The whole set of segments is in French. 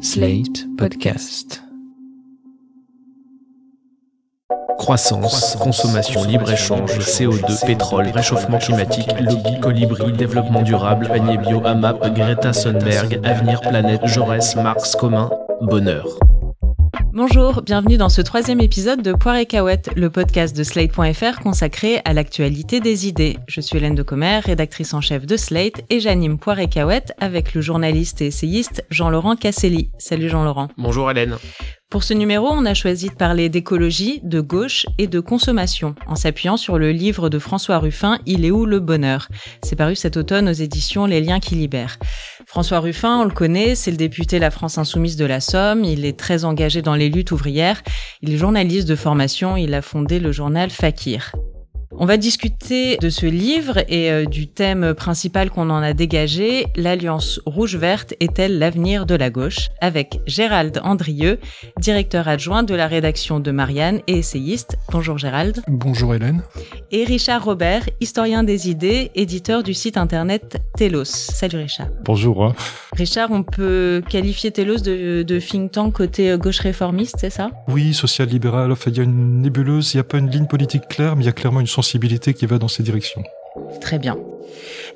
Slate Podcast. Croissance, consommation, libre-échange, CO2, pétrole, réchauffement climatique, lobby, colibri, développement durable, panier bio, AMAP, Greta Thunberg, avenir, planète, Jaurès, Marx, commun, bonheur. Bonjour, bienvenue dans ce troisième épisode de Poire et Cahouette, le podcast de Slate.fr consacré à l'actualité des idées. Je suis Hélène de Commer, rédactrice en chef de Slate, et j'anime Poire et Cahouette avec le journaliste et essayiste Jean-Laurent Casselli. Salut Jean-Laurent. Bonjour Hélène. Pour ce numéro, on a choisi de parler d'écologie, de gauche et de consommation, en s'appuyant sur le livre de François Ruffin, Il est où le bonheur? C'est paru cet automne aux éditions Les liens qui libèrent. François Ruffin, on le connaît, c'est le député La France Insoumise de la Somme, il est très engagé dans les luttes ouvrières, il est journaliste de formation, il a fondé le journal Fakir. On va discuter de ce livre et euh, du thème principal qu'on en a dégagé, l'Alliance rouge-verte est-elle l'avenir de la gauche? Avec Gérald Andrieux, directeur adjoint de la rédaction de Marianne et essayiste. Bonjour Gérald. Bonjour Hélène. Et Richard Robert, historien des idées, éditeur du site internet Telos. Salut Richard. Bonjour. Richard, on peut qualifier Telos de, de think tank côté gauche réformiste, c'est ça? Oui, social-libéral. Enfin, il y a une nébuleuse, il n'y a pas une ligne politique claire, mais il y a clairement une sensibilité qui va dans ces directions. Très bien.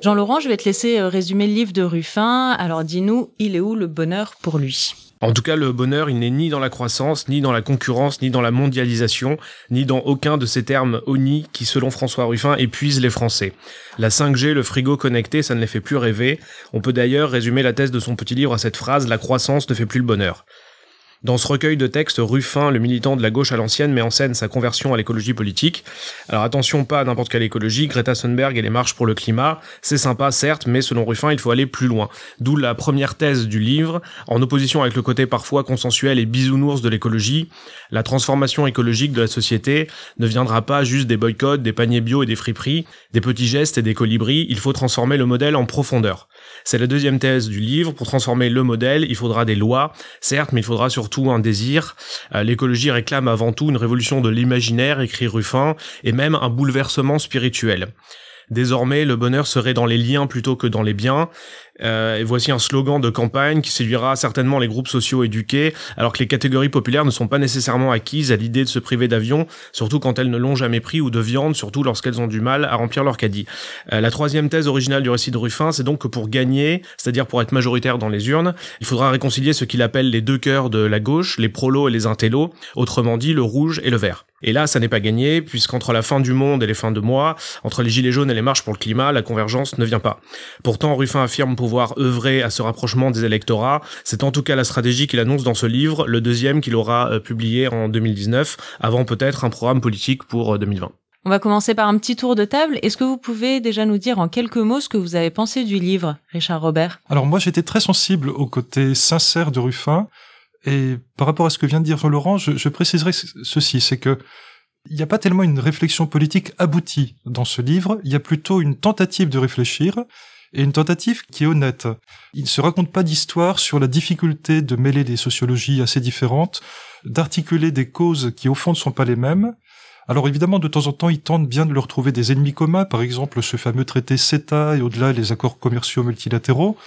Jean-Laurent, je vais te laisser euh, résumer le livre de Ruffin. Alors dis-nous, il est où le bonheur pour lui? En tout cas, le bonheur, il n'est ni dans la croissance, ni dans la concurrence, ni dans la mondialisation, ni dans aucun de ces termes honnis qui, selon François Ruffin, épuisent les Français. La 5G, le frigo connecté, ça ne les fait plus rêver. On peut d'ailleurs résumer la thèse de son petit livre à cette phrase, la croissance ne fait plus le bonheur. Dans ce recueil de textes, Ruffin, le militant de la gauche à l'ancienne, met en scène sa conversion à l'écologie politique. Alors attention, pas à n'importe quelle écologie, Greta Thunberg et les marches pour le climat, c'est sympa certes, mais selon Ruffin, il faut aller plus loin. D'où la première thèse du livre, en opposition avec le côté parfois consensuel et bisounours de l'écologie, la transformation écologique de la société ne viendra pas juste des boycotts, des paniers bio et des friperies, des petits gestes et des colibris, il faut transformer le modèle en profondeur. C'est la deuxième thèse du livre. Pour transformer le modèle, il faudra des lois, certes, mais il faudra surtout un désir. Euh, l'écologie réclame avant tout une révolution de l'imaginaire, écrit Ruffin, et même un bouleversement spirituel. Désormais, le bonheur serait dans les liens plutôt que dans les biens. Euh, et voici un slogan de campagne qui séduira certainement les groupes sociaux éduqués, alors que les catégories populaires ne sont pas nécessairement acquises à l'idée de se priver d'avion, surtout quand elles ne l'ont jamais pris, ou de viande, surtout lorsqu'elles ont du mal à remplir leur caddie. Euh, la troisième thèse originale du récit de Ruffin, c'est donc que pour gagner, c'est-à-dire pour être majoritaire dans les urnes, il faudra réconcilier ce qu'il appelle les deux cœurs de la gauche, les prolos et les intellos, autrement dit le rouge et le vert. Et là, ça n'est pas gagné, puisqu'entre la fin du monde et les fins de mois, entre les gilets jaunes et les marches pour le climat, la convergence ne vient pas. Pourtant, Ruffin affirme pouvoir œuvrer à ce rapprochement des électorats. C'est en tout cas la stratégie qu'il annonce dans ce livre, le deuxième qu'il aura euh, publié en 2019, avant peut-être un programme politique pour 2020. Euh, On va commencer par un petit tour de table. Est-ce que vous pouvez déjà nous dire en quelques mots ce que vous avez pensé du livre, Richard Robert? Alors moi j'étais très sensible au côté sincère de Ruffin. Et par rapport à ce que vient de dire Jean-Laurent, je, je préciserai ceci, c'est que il n'y a pas tellement une réflexion politique aboutie dans ce livre, il y a plutôt une tentative de réfléchir et une tentative qui est honnête. Il ne se raconte pas d'histoire sur la difficulté de mêler des sociologies assez différentes, d'articuler des causes qui au fond ne sont pas les mêmes. Alors évidemment, de temps en temps, il tente bien de leur trouver des ennemis communs, par exemple ce fameux traité CETA et au-delà les accords commerciaux multilatéraux,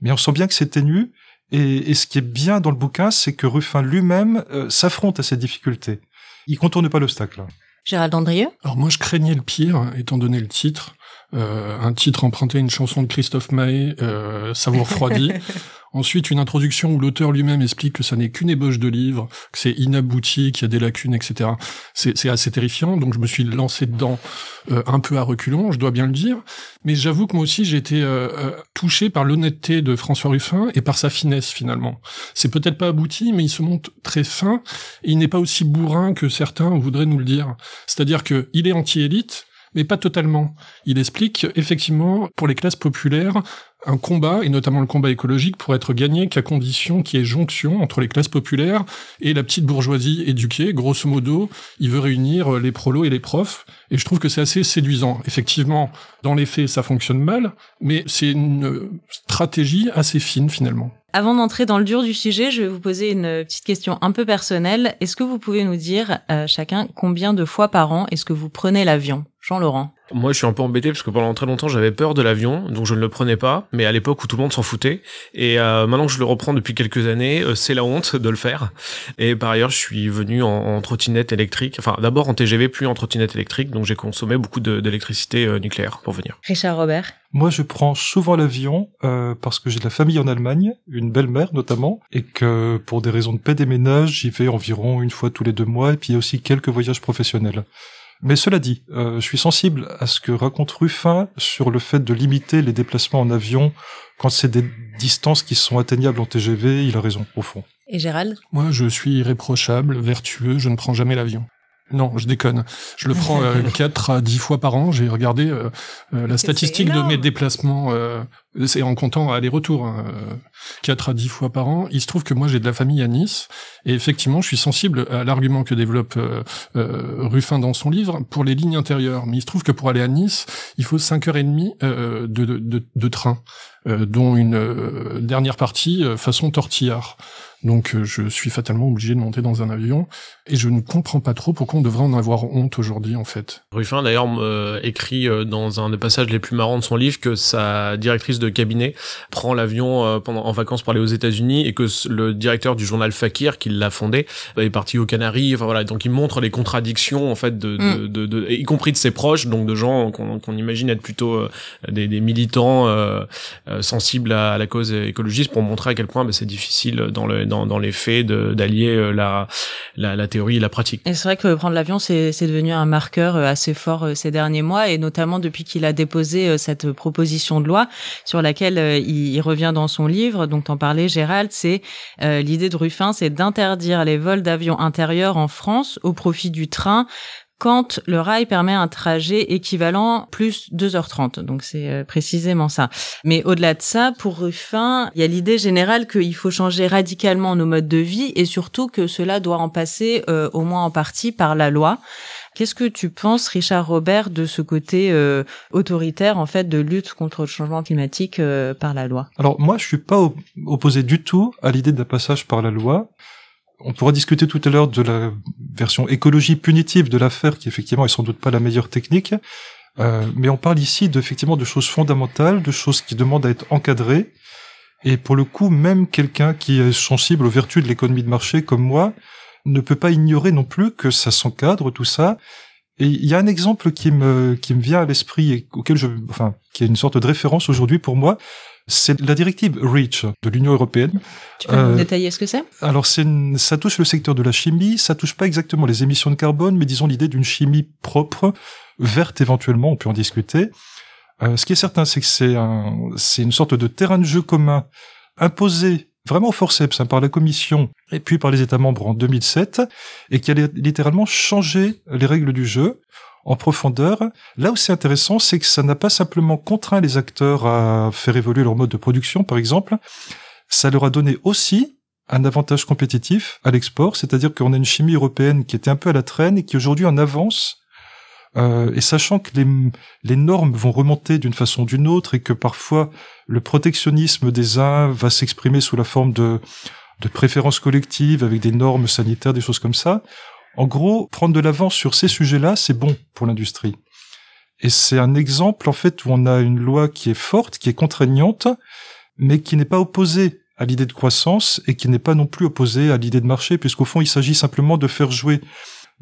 mais on sent bien que c'est ténu, et, et, ce qui est bien dans le bouquin, c'est que Ruffin lui-même euh, s'affronte à ces difficultés. Il contourne pas l'obstacle. Gérald Andrieux? Alors moi, je craignais le pire, étant donné le titre. Euh, un titre emprunté à une chanson de Christophe Maé, euh, Savoir refroidi. Ensuite, une introduction où l'auteur lui-même explique que ça n'est qu'une ébauche de livre, que c'est inabouti, qu'il y a des lacunes, etc. C'est assez terrifiant, donc je me suis lancé dedans euh, un peu à reculons, je dois bien le dire. Mais j'avoue que moi aussi, j'ai été euh, euh, touché par l'honnêteté de François Ruffin et par sa finesse, finalement. C'est peut-être pas abouti, mais il se montre très fin, et il n'est pas aussi bourrin que certains voudraient nous le dire. C'est-à-dire qu'il est anti-élite, mais pas totalement. Il explique effectivement pour les classes populaires un combat, et notamment le combat écologique, pour être gagné qu'à condition qu'il y ait jonction entre les classes populaires et la petite bourgeoisie éduquée. Grosso modo, il veut réunir les prolos et les profs, et je trouve que c'est assez séduisant. Effectivement, dans les faits, ça fonctionne mal, mais c'est une stratégie assez fine finalement. Avant d'entrer dans le dur du sujet, je vais vous poser une petite question un peu personnelle. Est-ce que vous pouvez nous dire euh, chacun combien de fois par an est-ce que vous prenez l'avion? Jean-Laurent. Moi, je suis un peu embêté parce que pendant très longtemps, j'avais peur de l'avion, donc je ne le prenais pas. Mais à l'époque où tout le monde s'en foutait, et euh, maintenant que je le reprends depuis quelques années, euh, c'est la honte de le faire. Et par ailleurs, je suis venu en, trottinette électrique. Enfin, d'abord en TGV, puis en trottinette électrique, donc j'ai consommé beaucoup d'électricité euh, nucléaire pour venir. Richard Robert. Moi, je prends souvent l'avion parce que j'ai de la famille en Allemagne, une belle-mère notamment, et que pour des raisons de paix des ménages, j'y vais environ une fois tous les deux mois, et puis il y a aussi quelques voyages professionnels. Mais cela dit, euh, je suis sensible à ce que raconte Ruffin sur le fait de limiter les déplacements en avion quand c'est des distances qui sont atteignables en TGV. Il a raison, au fond. Et Gérald? Moi, je suis irréprochable, vertueux, je ne prends jamais l'avion. Non, je déconne. Je le prends euh, 4 à 10 fois par an. J'ai regardé euh, euh, la statistique de mes déplacements, euh, c'est en comptant aller-retour, hein, 4 à 10 fois par an. Il se trouve que moi j'ai de la famille à Nice, et effectivement je suis sensible à l'argument que développe Ruffin dans son livre pour les lignes intérieures. Mais il se trouve que pour aller à Nice, il faut 5 heures et demie de, de, de, de, train, dont une dernière partie façon tortillard. Donc euh, je suis fatalement obligé de monter dans un avion et je ne comprends pas trop pourquoi on devrait en avoir honte aujourd'hui en fait. Ruffin d'ailleurs euh, écrit euh, dans un des passages les plus marrants de son livre que sa directrice de cabinet prend l'avion pendant en vacances pour aller aux États-Unis et que le directeur du journal Fakir qui l'a fondé est parti aux Canaries. Enfin voilà, donc il montre les contradictions en fait de, mm. de, de, y compris de ses proches, donc de gens qu'on imagine être plutôt des, des, militants sensibles à, la cause écologiste pour montrer à quel point bah, c'est difficile dans le dans, les faits d'allier euh, la, la, théorie et la pratique. Et c'est vrai que prendre l'avion, c'est devenu un marqueur euh, assez fort euh, ces derniers mois, et notamment depuis qu'il a déposé cette proposition de loi sur laquelle il, revient dans son livre. Donc, t'en parlais, Gérald, c'est l'idée de Ruffin, c'est d'interdire les vols d'avions intérieurs en France au profit du train quand le rail permet un trajet équivalent plus 2h30. Donc c'est euh, précisément ça. Mais au-delà de ça, pour Ruffin, il y a l'idée générale qu'il faut changer radicalement nos modes de vie et surtout que cela doit en passer euh, au moins en partie par la loi. Qu'est-ce que tu penses, Richard Robert, de ce côté euh, autoritaire en fait de lutte contre le changement climatique par la loi? Alors moi, je suis pas opposé du tout à l'idée d'un passage par la loi on pourra discuter tout à l'heure de la version écologie punitive de l'affaire, qui effectivement est sans doute pas la meilleure technique. Euh, mais on parle ici effectivement de choses fondamentales, de choses qui demandent à être encadrées. Et pour le coup, même quelqu'un qui est sensible aux vertus de l'économie de marché comme moi ne peut pas ignorer non plus que ça s'encadre tout ça. Et il y a un exemple qui me qui me vient à l'esprit et auquel je, enfin, qui est une sorte de référence aujourd'hui pour moi c'est la directive REACH de l'Union européenne. Tu peux nous euh, détailler ce que c'est? Alors, ça touche le secteur de la chimie, ça touche pas exactement les émissions de carbone, mais disons l'idée d'une chimie propre, verte éventuellement, on peut en discuter. Euh, ce qui est certain, c'est que c'est un, c'est une sorte de terrain de jeu commun imposé vraiment au forceps hein, par la Commission et puis par les États membres en 2007 et qui a littéralement changé les règles du jeu en profondeur. Là où c'est intéressant, c'est que ça n'a pas simplement contraint les acteurs à faire évoluer leur mode de production, par exemple, ça leur a donné aussi un avantage compétitif à l'export, c'est-à-dire qu'on a une chimie européenne qui était un peu à la traîne et qui aujourd'hui en avance. Euh, et sachant que les, les normes vont remonter d'une façon ou d'une autre et que parfois le protectionnisme des uns va s'exprimer sous la forme de, de préférences collectives avec des normes sanitaires, des choses comme ça, en gros, prendre de l'avance sur ces sujets-là, c'est bon pour l'industrie. Et c'est un exemple, en fait, où on a une loi qui est forte, qui est contraignante, mais qui n'est pas opposée à l'idée de croissance et qui n'est pas non plus opposée à l'idée de marché, puisqu'au fond, il s'agit simplement de faire jouer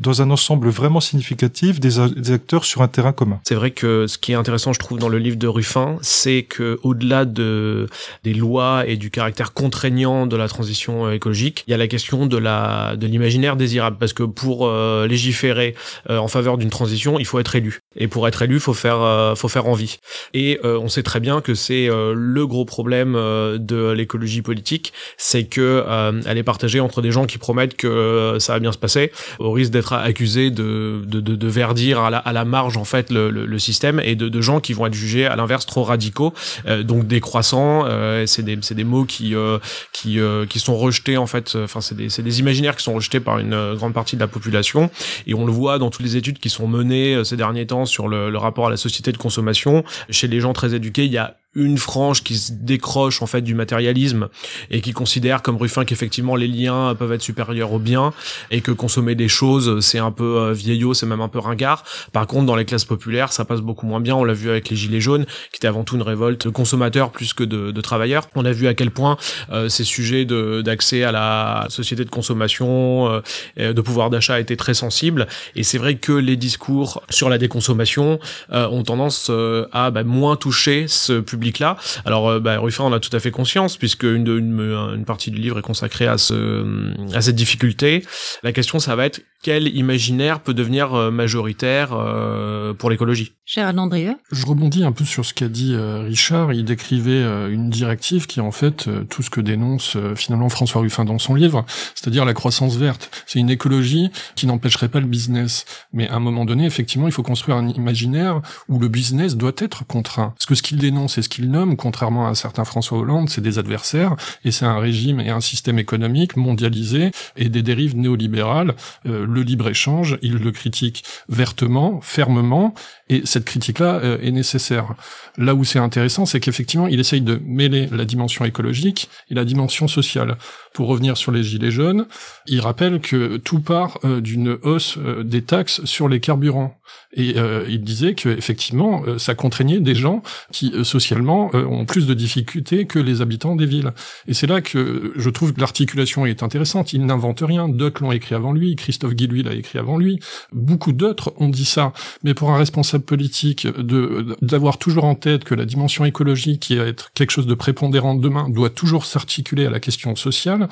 dans un ensemble vraiment significatif des, acteurs sur un terrain commun. C'est vrai que ce qui est intéressant, je trouve, dans le livre de Ruffin, c'est que au-delà de des lois et du caractère contraignant de la transition euh, écologique, il y a la question de la de l'imaginaire désirable, parce que pour euh, légiférer euh, en faveur d'une transition, il faut être élu, et pour être élu, faut faire faut faire envie. Et on sait très bien que c'est le gros problème de l'écologie politique, c'est que elle est partagée entre des gens qui promettent que ça va bien se passer, au risque d'être accusé de, de, de, de, verdir à la, à la marge en fait le, le, système et de, de, gens qui vont être jugés à l'inverse trop radicaux, euh, donc décroissants. Euh, c'est des, des mots qui euh, qui, euh, qui sont rejetés en fait. Enfin, c'est des, des imaginaires qui sont rejetés par une grande partie de la population et on le voit dans toutes les études qui sont menées ces derniers temps sur le, rapport à la société de consommation. Chez les gens très éduqués, il y a une frange qui se décroche en fait du matérialisme et qui considère comme Ruffin qu'effectivement les liens peuvent être supérieurs aux biens et que consommer des choses c'est un peu euh, vieillot, c'est même un peu ringard. Par contre dans les classes populaires ça passe beaucoup moins bien. On l'a vu avec les gilets jaunes qui était avant tout une révolte de consommateurs plus que de, travailleurs. On a vu à quel point euh, ces sujets d'accès à la société de consommation, euh, de pouvoir d'achat étaient très sensibles et c'est vrai que les discours sur la déconsommation ont tendance à bah, moins toucher ce public public-là. Alors, euh, bah, Ruffin en a tout à fait conscience, puisque une, une, une, partie du livre est consacrée à, ce, à cette difficulté. La question, ça va être quel imaginaire peut devenir euh, majoritaire euh, pour l'écologie? Cher Andrieux Je rebondis un peu sur ce qu'a dit Richard. Il décrivait une directive qui est en fait tout ce que dénonce finalement François Ruffin dans son livre, c'est-à-dire la croissance verte. C'est une écologie qui n'empêcherait pas le business. Mais à un moment donné, effectivement, il faut construire un imaginaire où le business doit être contraint. Parce que ce qu'il dénonce et ce qu'il nomme, contrairement à certains François Hollande, c'est des adversaires, et c'est un régime et un système économique mondialisé et des dérives néolibérales. Euh, le libre-échange, il le critique vertement, fermement, et cette critique-là euh, est nécessaire. Là où c'est intéressant, c'est qu'effectivement, il essaye de mêler la dimension écologique et la dimension sociale. Pour revenir sur les gilets jaunes, il rappelle que tout part euh, d'une hausse des taxes sur les carburants. Et il disait que effectivement, ça contraignait des gens qui socialement ont plus de difficultés que les habitants des villes. Et c'est là que je trouve que l'articulation est intéressante. Il n'invente rien. D'autres l'ont écrit avant lui. Christophe Guillouis l'a écrit avant lui. Beaucoup d'autres ont dit ça. Mais pour un responsable politique, de d'avoir toujours en tête que la dimension écologique, qui va être quelque chose de prépondérant demain, doit toujours s'articuler à la question sociale, Ne?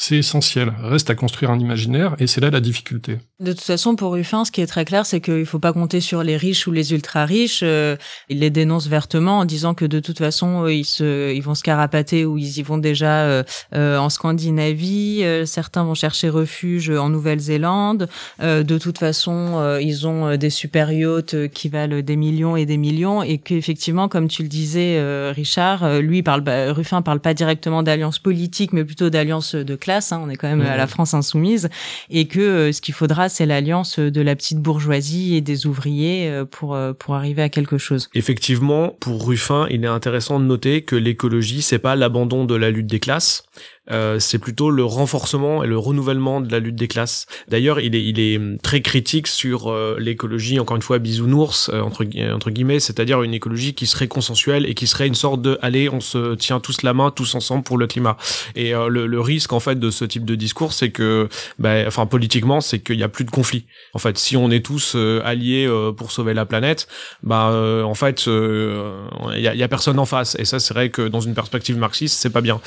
C'est essentiel. Reste à construire un imaginaire et c'est là la difficulté. De toute façon, pour Ruffin, ce qui est très clair, c'est qu'il faut pas compter sur les riches ou les ultra riches. Euh, il les dénonce vertement en disant que de toute façon, euh, ils ils vont se carapater ou ils y vont déjà euh, en Scandinavie. certains vont chercher refuge en Nouvelle-Zélande. de toute façon, ils ont des super yachts qui valent des millions et des millions et qu'effectivement, comme tu le disais, Richard, lui parle, Ruffin parle pas directement d'alliance politique, mais plutôt d'alliance de classe Hein, on est quand même à la. France insoumise, et que euh, ce qu'il faudra, c'est l'alliance de la petite bourgeoisie et des ouvriers euh, pour euh, pour arriver à quelque chose. Effectivement, pour Ruffin, il est intéressant de noter que l'écologie, c'est pas l'abandon de la lutte des classes, euh, c'est plutôt le renforcement et le renouvellement de la lutte des classes. D'ailleurs, il est, il est très critique sur euh, l'écologie, encore une fois, bisounours, euh, entre, guillemets, c'est-à-dire une écologie qui serait consensuelle et qui serait une sorte de, allez, on se tient tous la main, tous ensemble pour le climat. Et le, le, risque, en fait, de ce type de discours, c'est que, bah, enfin, politiquement, c'est qu'il n'y a plus de conflit. En fait, si on est tous alliés pour sauver la planète, bah, en fait, il y a, a, personne en face. Et ça, c'est vrai que dans une perspective marxiste, c'est pas bien.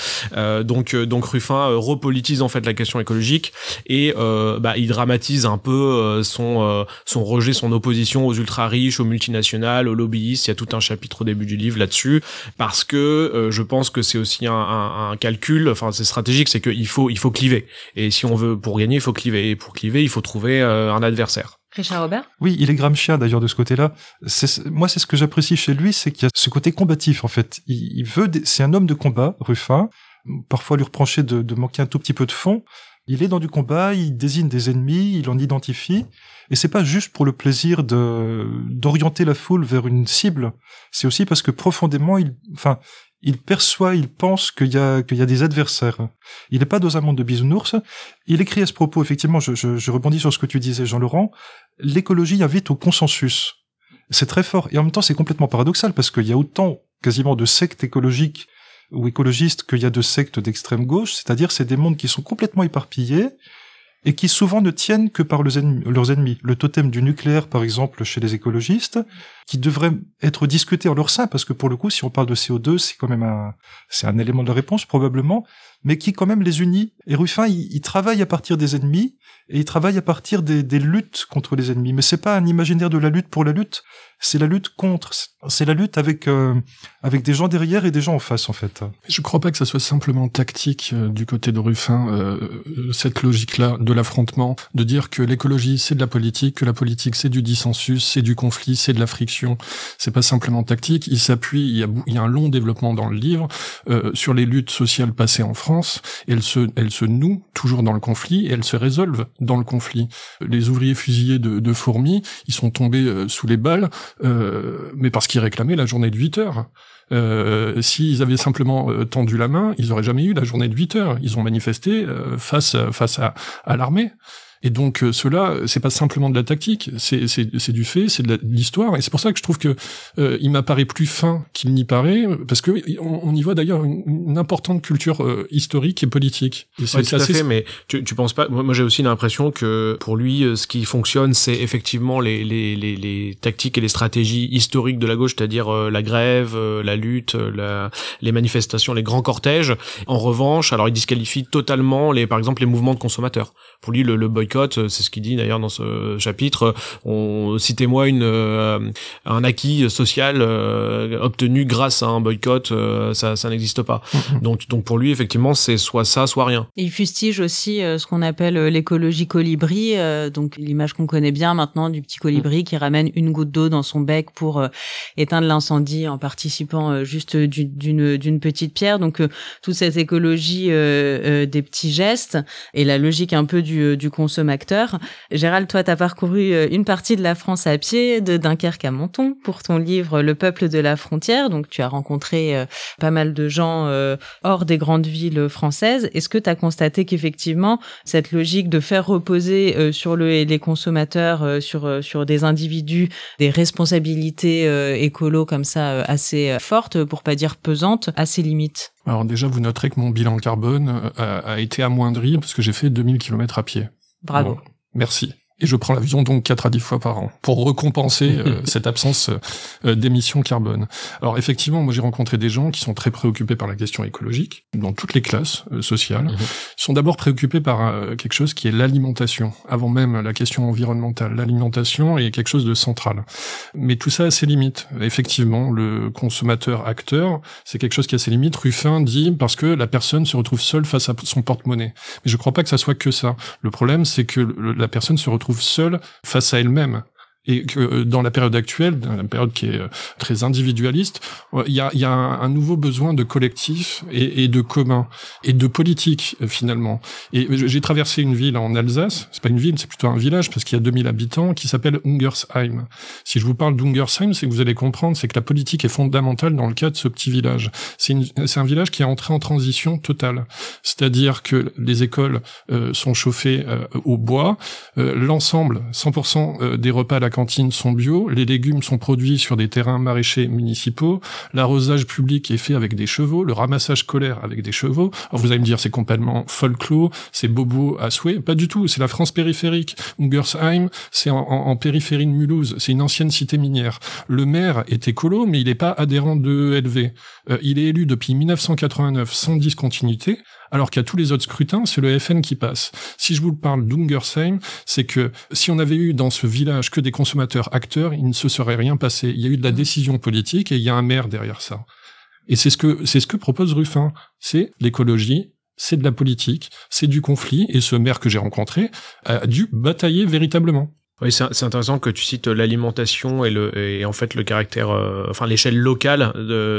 donc, donc Ruffin euh, repolitise en fait la question écologique et euh, bah, il dramatise un peu euh, son son rejet, son opposition aux ultra riches, aux multinationales, aux lobbyistes. Il y a tout un chapitre au début du livre là-dessus parce que je pense que c'est aussi un, un, un, calcul. Enfin, c'est stratégique, c'est qu'il faut il faut cliver et si on veut pour gagner, il faut cliver et pour cliver, il faut trouver un adversaire. Richard Robert? Oui, il est Gramscien d'ailleurs de ce côté-là. Moi, c'est ce que j'apprécie chez lui, c'est qu'il y a ce côté combatif en fait. Il, il veut, c'est un homme de combat, Ruffin parfois lui reprocher de, manquer un tout petit peu de fond. Il est dans du combat, il désigne des ennemis, il en identifie, et c'est pas juste pour le plaisir de d'orienter la foule vers une cible. C'est aussi parce que profondément, il, enfin, il perçoit, il pense qu'il y a qu'il y a des adversaires. Il n'est pas dans un monde de bisounours. Il écrit à ce propos, effectivement, je, je rebondis sur ce que tu disais, Jean-Laurent. L'écologie invite au consensus. C'est très fort, et en même temps, c'est complètement paradoxal parce qu'il y a autant quasiment de sectes écologiques ou écologistes qu'il y a de sectes d'extrême gauche, c'est-à-dire c'est des mondes qui sont complètement éparpillés et qui souvent ne tiennent que par leurs ennemis. Le totem du nucléaire, par exemple, chez les écologistes, qui devrait être discuté en leur sein, parce que pour le coup, si on parle de CO2, c'est quand même un, c'est un élément de la réponse probablement, mais qui quand même les unit. Et Ruffin, il, il travaille à partir des ennemis et il travaille à partir des, luttes contre les ennemis. Mais c'est pas un imaginaire de la lutte pour la lutte, c'est la lutte contre, c'est la lutte avec euh, avec des gens derrière et des gens en face en fait. Je crois pas que ça soit simplement tactique euh, du côté de Ruffin euh, cette logique-là de l'affrontement, de dire que l'écologie c'est de la politique, que la politique c'est du dissensus, c'est du conflit, c'est de la friction. C'est pas simplement tactique. Il s'appuie, il y a un long développement dans le livre sur les luttes sociales passées en France. Et elles se elles se nouent toujours dans le conflit et elles se résolvent dans le conflit. Les ouvriers fusillés de, de Fourmis, ils sont tombés sous les balles euh, mais parce qu'ils réclamaient la journée de 8 heures. Euh, S'ils avaient simplement euh, tendu la main, ils auraient jamais eu la journée de 8 heures. Ils ont manifesté euh, face face à l'armée. Et donc euh, cela, c'est pas simplement de la tactique, c'est c'est du fait, c'est de l'histoire. Et c'est pour ça que je trouve que euh, il m'apparaît plus fin qu'il n'y paraît, parce que on, y voit d'ailleurs une, importante culture euh, historique et politique. Et tout à fait. Mais tu, tu penses pas Moi, j'ai aussi l'impression que pour lui, ce qui fonctionne, c'est effectivement les, les, les, les, tactiques et les stratégies historiques de la gauche, c'est-à-dire la grève, la lutte, la, les manifestations, les grands cortèges. En revanche, alors il disqualifie totalement les, par exemple, les mouvements de consommateurs. Pour lui, le, le euh, c'est ce qu'il dit d'ailleurs dans ce chapitre. On citez-moi une euh, un acquis social euh, obtenu grâce à un boycott, ça ça n'existe pas. Mm-hmm. Donc donc pour lui effectivement c'est soit ça soit rien. il fustige aussi ce qu'on appelle l'écologie colibri, donc l'image qu'on connaît bien maintenant du petit colibri mm. qui ramène une goutte d'eau dans son bec pour éteindre l'incendie en participant juste d'une d'une petite pierre. Donc toute cette écologie des petits gestes et la logique un peu du, du consommateur acteur. Gérald, toi, tu as parcouru euh, une partie de la France à pied, de Dunkerque à Menton, pour ton livre Le peuple de la frontière. Donc, tu as rencontré euh, pas mal de gens euh, hors des grandes villes françaises. Est-ce que tu as constaté qu'effectivement, cette logique de faire reposer sur le, les consommateurs, sur, sur des individus, des responsabilités écolo comme ça assez fortes, pour pas dire pesantes, à ses limites? Alors déjà, vous noterez que mon bilan carbone a, a été amoindri parce que j'ai fait 2000 km à pied. Bravo. merci. Et je prends l'avion donc 4 à 10 fois par an pour recompenser euh, cette absence euh, d'émissions carbone. Alors effectivement, moi j'ai rencontré des gens qui sont très préoccupés par la question écologique, dans toutes les classes euh, sociales. Ils sont d'abord préoccupés par quelque chose qui est l'alimentation, avant même la question environnementale. L'alimentation est quelque chose de central. Mais tout ça a ses limites. Effectivement, le consommateur-acteur, c'est quelque chose qui a ses limites. Ruffin dit parce que la personne se retrouve seule face à son porte-monnaie. Mais je crois pas que ça soit que ça. Le problème, c'est que la personne se retrouve seule face à elle-même et que euh, dans la période actuelle, dans la période qui est euh, très individualiste, euh, il y a, y a un, nouveau besoin de collectif et, et, de commun et de politique finalement. Et j'ai traversé une ville en Alsace, c'est pas une ville, c'est plutôt un village parce qu'il y a 2000 habitants qui s'appelle Ungersheim. Si je vous parle d'Ungersheim, c'est que vous allez comprendre, c'est que la politique est fondamentale dans le cas de ce petit village. C'est un village qui est entré en transition totale, c'est-à-dire que les écoles sont chauffées au bois, l'ensemble, 100% des repas à la cantines sont bio, les légumes sont produits sur des terrains maraîchers municipaux, l'arrosage public est fait avec des chevaux, le ramassage scolaire avec des chevaux. Alors vous allez me dire c'est complètement folklore, c'est bobo à souhait, pas du tout, c'est la France périphérique. Ungersheim, c'est en, périphérie de Mulhouse, c'est une ancienne cité minière. Le maire est écolo, mais il n'est pas adhérent de LV. Euh, il est élu depuis 1989 sans discontinuité alors qu'à tous les autres scrutins, c'est le FN qui passe. Si je vous parle d'Ungersheim, c'est que si on avait eu dans ce village que des consommateurs acteurs, il ne se serait rien passé. Il y a eu de la mmh. décision politique et il y a un maire derrière ça. Et c'est ce que c'est ce que propose Ruffin. C'est l'écologie, c'est de la politique, c'est du conflit. Et ce maire que j'ai rencontré a dû batailler véritablement. Oui, c'est intéressant que tu cites l'alimentation et le et en fait le caractère, euh, enfin l'échelle locale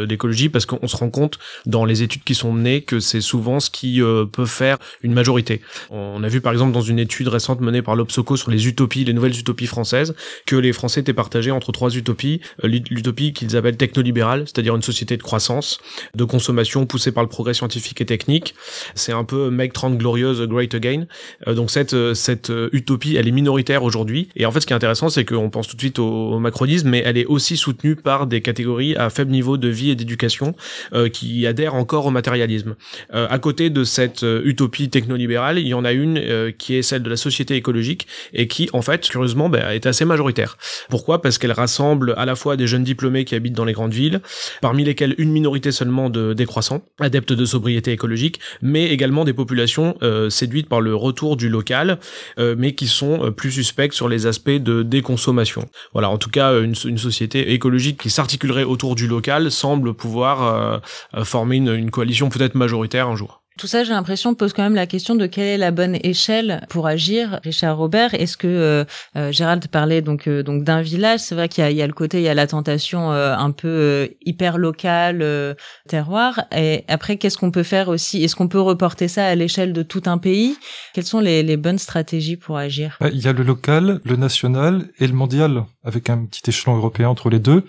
d'écologie, parce qu'on se rend compte dans les études qui sont menées que c'est souvent ce qui euh, peut faire une majorité. On a vu par exemple dans une étude récente menée par l'Obsoco sur les utopies, les nouvelles utopies françaises, que les Français étaient partagés entre trois utopies. Euh, l'utopie qu'ils appellent technolibérale, c'est-à-dire une société de croissance, de consommation poussée par le progrès scientifique et technique. C'est un peu Make 30 glorieuse, Great Again. donc cette cette utopie, elle est minoritaire aujourd'hui et en fait, ce qui est intéressant, c'est qu'on pense tout de suite au, macronisme, mais elle est aussi soutenue par des catégories à faible niveau de vie et d'éducation euh, qui adhèrent encore au matérialisme. Euh, à côté de cette euh, utopie technolibérale, il y en a une qui est celle de la société écologique et qui, en fait, curieusement, bah, est assez majoritaire. Pourquoi? Parce qu'elle rassemble à la fois des jeunes diplômés qui habitent dans les grandes villes, parmi lesquels une minorité seulement de décroissants, adeptes de sobriété écologique, mais également des populations séduites par le retour du local, mais qui sont plus suspectes sur les aspects de déconsommation. Voilà, en tout cas, une, société écologique qui s'articulerait autour du local semble pouvoir euh, euh, former une coalition peut-être majoritaire un jour. Tout ça, j'ai l'impression, pose quand même la question de quelle est la bonne échelle pour agir. Richard Robert, est-ce que euh, euh Gérald parlait donc euh, donc d'un village C'est vrai qu'il y, y a, le côté, il y a la tentation euh, un peu hyper locale, terroir. Et après, qu'est-ce qu'on peut faire aussi? Est-ce qu'on peut reporter ça à l'échelle de tout un pays? Quelles sont les, les bonnes stratégies pour agir? Il y a le local, le national et le mondial, avec un petit échelon européen entre les deux.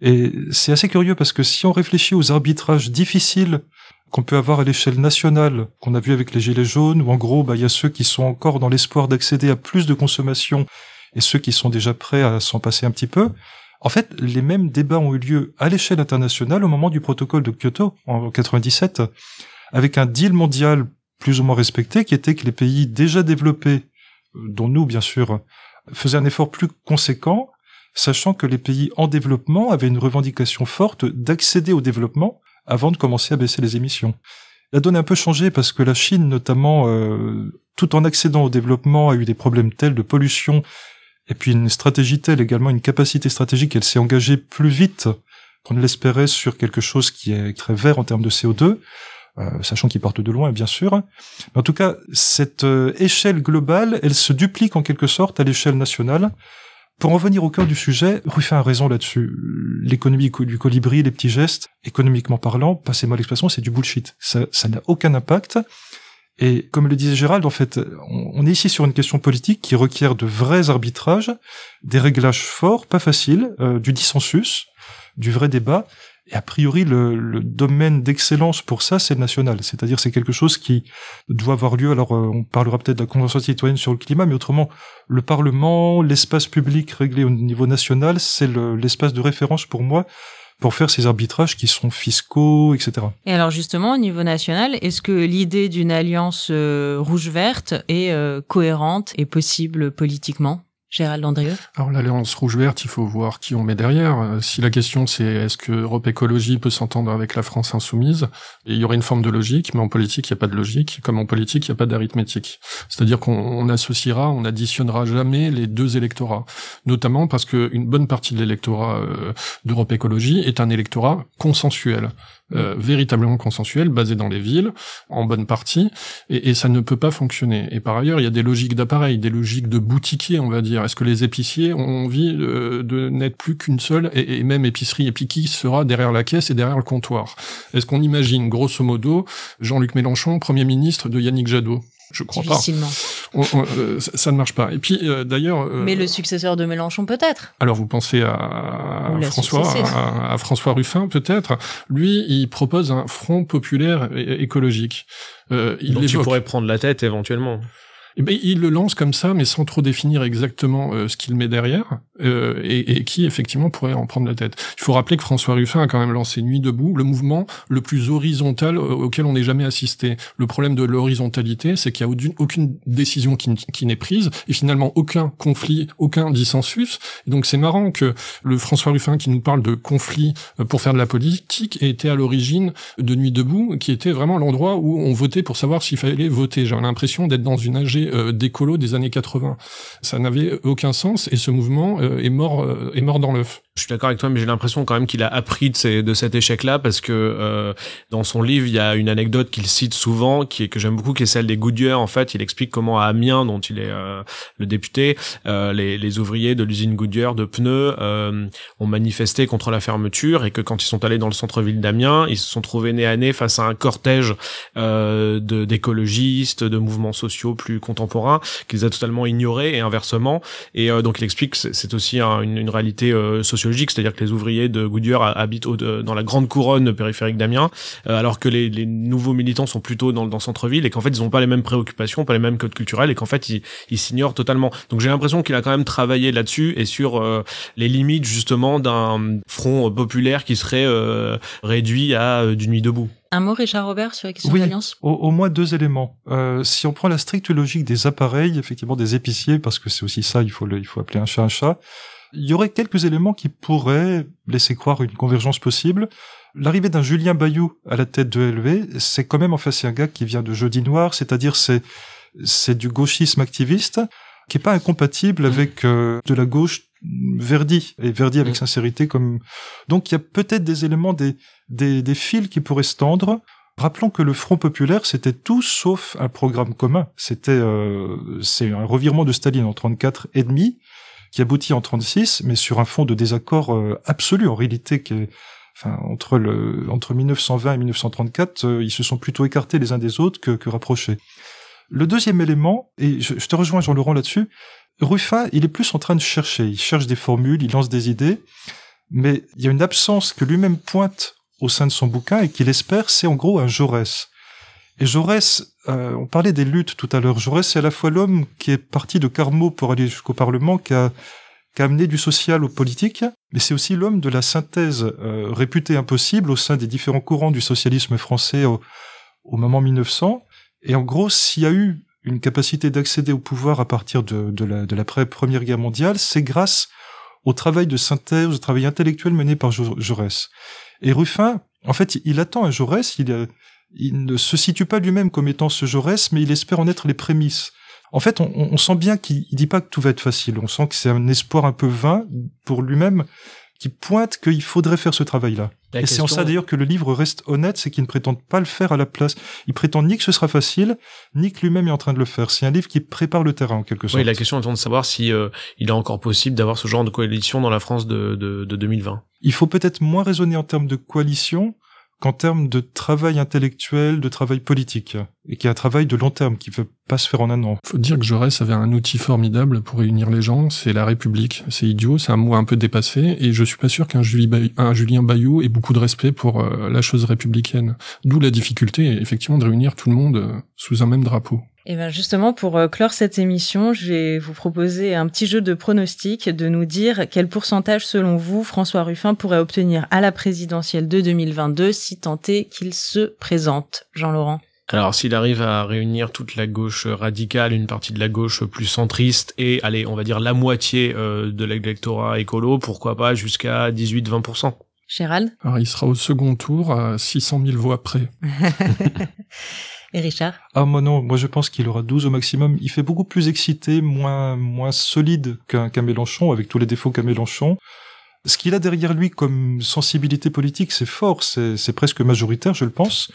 Et c'est assez curieux parce que si on réfléchit aux arbitrages difficiles qu'on peut avoir à l'échelle nationale, qu'on a vu avec les Gilets jaunes, où en gros, bah, il y a ceux qui sont encore dans l'espoir d'accéder à plus de consommation et ceux qui sont déjà prêts à s'en passer un petit peu. En fait, les mêmes débats ont eu lieu à l'échelle internationale au moment du protocole de Kyoto en 97, avec un deal mondial plus ou moins respecté qui était que les pays déjà développés, dont nous bien sûr, faisaient un effort plus conséquent, sachant que les pays en développement avaient une revendication forte d'accéder au développement avant de commencer à baisser les émissions. La donne a un peu changé parce que la Chine, notamment, euh, tout en accédant au développement, a eu des problèmes tels de pollution et puis une stratégie telle également, une capacité stratégique, elle s'est engagée plus vite qu'on ne l'espérait sur quelque chose qui est très vert en termes de CO2, euh, sachant qu'ils partent de loin, bien sûr. Mais en tout cas, cette euh, échelle globale, elle se duplique en quelque sorte à l'échelle nationale. Pour en venir au cœur du sujet, Ruffin a raison là-dessus. L'économie du colibri, les petits gestes, économiquement parlant, passez-moi l'expression, c'est du bullshit. Ça, ça n'a aucun impact. Et comme le disait Gérald, en fait, on est ici sur une question politique qui requiert de vrais arbitrages, des réglages forts, pas faciles, euh, du dissensus, du vrai débat. Et a priori, le, le domaine d'excellence pour ça, c'est le national. C'est-à-dire, c'est quelque chose qui doit avoir lieu. Alors, euh, on parlera peut-être de la Convention citoyenne sur le climat, mais autrement, le Parlement, l'espace public réglé au niveau national, c'est l'espace de référence pour moi pour faire ces arbitrages qui sont fiscaux, etc. Et alors justement, au niveau national, est-ce que l'idée d'une alliance euh, rouge-verte est euh, cohérente et possible politiquement? Gérald Andrieux Alors l'alliance rouge-verte, il faut voir qui on met derrière. Euh, si la question c'est est-ce que Europe Écologie peut s'entendre avec la France insoumise, il y aurait une forme de logique, mais en politique il n'y a pas de logique, comme en politique il n'y a pas d'arithmétique. C'est-à-dire qu'on associera, on additionnera jamais les deux électorats, notamment parce qu'une bonne partie de l'électorat euh, d'Europe Écologie est un électorat consensuel. Euh, véritablement consensuel, basé dans les villes, en bonne partie, et, ça ne peut pas fonctionner. Et par ailleurs, il y a des logiques d'appareil, des logiques de boutiquier, on va dire. Est-ce que les épiciers ont envie de, de n'être plus qu'une seule, et, et, même épicerie? Épiqui sera derrière la caisse et derrière le comptoir? Est-ce qu'on imagine, grosso modo, Jean-Luc Mélenchon, Premier ministre de Yannick Jadot? Je crois pas. Euh, ça, ne marche pas. Et puis euh, d'ailleurs. Euh, Mais le successeur de Mélenchon peut-être. Alors vous pensez à, François, à, François Ruffin peut-être. Lui, il propose un front populaire écologique. il Donc tu pourrais prendre la tête éventuellement. Eh ben, il le lance comme ça, mais sans trop définir exactement euh, ce qu'il met derrière, euh, et, et, qui effectivement pourrait en prendre la tête. Il faut rappeler que François Ruffin a quand même lancé Nuit debout, le mouvement le plus horizontal auquel on n'ait jamais assisté. Le problème de l'horizontalité, c'est qu'il n'y a aucune décision qui, n'est prise, et finalement aucun conflit, aucun dissensus. Donc c'est marrant que le François Ruffin qui nous parle de conflit euh, pour faire de la politique était à l'origine de Nuit debout, qui était vraiment l'endroit où on votait pour savoir s'il fallait voter. J'avais l'impression d'être dans une AG euh, d'écolo des années 80. Ça n'avait aucun sens et ce mouvement euh, est mort euh, est mort dans l'œuf. Je suis d'accord avec toi, mais j'ai l'impression quand même qu'il a appris de, de cet échec-là parce que euh, dans son livre, il y a une anecdote qu'il cite souvent, qui est que j'aime beaucoup, qui est celle des Goodyear. En fait, il explique comment à Amiens, dont il est euh, le député, euh, les, les, ouvriers de l'usine Goodyear de pneus euh, ont manifesté contre la fermeture et que quand ils sont allés dans le centre-ville d'Amiens, ils se sont trouvés nez à nez face à un cortège euh, de d'écologistes, de mouvements sociaux plus contemporains qu'ils a totalement ignorés et inversement. Et donc il explique que c'est aussi une, une, réalité sociale c'est-à-dire que les ouvriers de Goodyear habitent dans la grande couronne périphérique d'Amiens, euh, alors que les, les, nouveaux militants sont plutôt dans, dans centre-ville et qu'en fait ils n'ont pas les mêmes préoccupations, pas les mêmes codes culturels et qu'en fait ils, ils s'ignorent totalement. Donc j'ai l'impression qu'il a quand même travaillé là-dessus et sur euh, les limites justement d'un front populaire qui serait euh, réduit à du nuit debout. Un mot, Richard Robert, sur la question oui, d'alliance au, au, moins deux éléments. Euh, si on prend la stricte logique des appareils, effectivement des épiciers, parce que c'est aussi ça, il faut, le, il faut appeler un chat un chat, il y aurait quelques éléments qui pourraient laisser croire une convergence possible. L'arrivée d'un Julien Bayou à la tête de LV, c'est quand même en fait c'est un gars qui vient de Jeudi Noir, c'est-à-dire c'est c'est du gauchisme activiste qui est pas incompatible mmh. avec euh, de la gauche Verdi et Verdi avec mmh. sincérité comme donc il y a peut-être des éléments des, des des fils qui pourraient se tendre Rappelons que le Front populaire, c'était tout sauf un programme commun. C'était euh, c'est un revirement de Staline en 34 et demi qui aboutit en 36, mais sur un fond de désaccord euh, absolu en réalité entre le entre 1920 et 1934, euh, ils se sont plutôt écartés les uns des autres que, que rapprochés. Le deuxième élément, et je, te rejoins Jean-Laurent là-dessus, Ruffin, il est plus en train de chercher, il cherche des formules, il lance des idées. Mais il y a une absence que lui-même pointe au sein de son bouquin et qu'il espère, c'est en gros un Jaurès. Et Jaurès, euh, on parlait des luttes tout à l'heure. Jaurès, c'est à la fois l'homme qui est parti de Carmaux pour aller jusqu'au Parlement, qui a, qui a amené du social au politique, mais c'est aussi l'homme de la synthèse euh, réputée impossible au sein des différents courants du socialisme français au, au moment 1900. Et en gros, s'il y a eu une capacité d'accéder au pouvoir à partir de, de la, de l'après-première guerre mondiale, c'est grâce au travail de synthèse, au travail intellectuel mené par Jaurès. Et Ruffin, en fait, il attend un Jaurès, il, il ne se situe pas lui-même comme étant ce Jaurès, mais il espère en être les prémices. En fait, on, on sent bien qu'il dit pas que tout va être facile. On sent que c'est un espoir un peu vain pour lui-même qui pointe qu'il faudrait faire ce travail-là. et c'est en ça d'ailleurs que le livre reste honnête, c'est qu'il ne prétend pas le faire à la place. Il prétend ni que ce sera facile, ni que lui-même est en train de le faire. C'est un livre qui prépare le terrain en quelque sorte. Oui, la question étant de savoir si euh, il est encore possible d'avoir ce genre de coalition dans la France de, de, de 2020. Il faut peut-être moins raisonner en termes de coalition qu'en termes de travail intellectuel, de travail politique, et qui est un travail de long terme, qui ne peut pas se faire en un an. Faut dire que Jaurès avait un outil formidable pour réunir les gens, c'est la République. C'est idiot, c'est un mot un peu dépassé, et je suis pas sûr qu'un Julien Bayou ait beaucoup de respect pour euh, la chose républicaine. D'où la difficulté, effectivement, de réunir tout le monde euh, sous un même drapeau. Et bien justement, pour euh, clore cette émission, je vais vous proposer un petit jeu de pronostics, de nous dire quel pourcentage, selon vous, François Ruffin pourrait obtenir à la présidentielle de 2022 si tant est qu'il se présente. Jean-Laurent alors s'il arrive à réunir toute la gauche radicale, une partie de la gauche plus centriste et allez, on va dire la moitié euh, de l'électorat écolo, pourquoi pas jusqu'à 18-20%. Gérald Alors il sera au second tour à 600 000 voix près. Et Richard Ah moi non, moi je pense qu'il aura 12 au maximum. Il fait beaucoup plus excité, moins moins solide qu'un Mélenchon, avec tous les défauts qu'a Mélenchon. Ce qu'il a derrière lui comme sensibilité politique, c'est fort, c'est presque majoritaire, je le pense.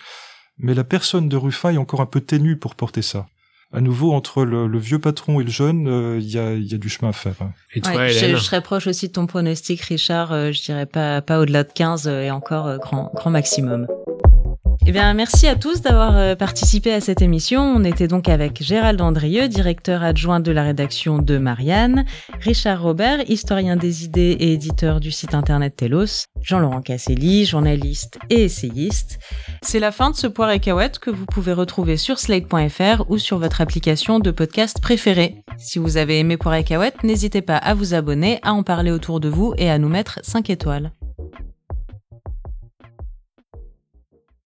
Mais la personne de Ruffin est encore un peu ténue pour porter ça. À nouveau, entre le, vieux patron et le jeune, euh, il y, a, y, a, du chemin à faire. Et toi, je, je, serais proche aussi de ton pronostic, Richard. Euh, je dirais pas, pas au-delà de 15 euh, et encore grand, grand maximum. Eh bien, merci à tous d'avoir euh, participé à cette émission. On était donc avec Gérald Andrieux, directeur adjoint de la rédaction de Marianne, Richard Robert, historien des idées et éditeur du site internet Telos, Jean-Laurent Casselli, journaliste et essayiste. C'est la fin de ce Poire et que vous pouvez retrouver sur slate.fr ou sur votre application de podcast préférée. Si vous avez aimé Poire et n'hésitez pas à vous abonner, à en parler autour de vous et à nous mettre 5 étoiles.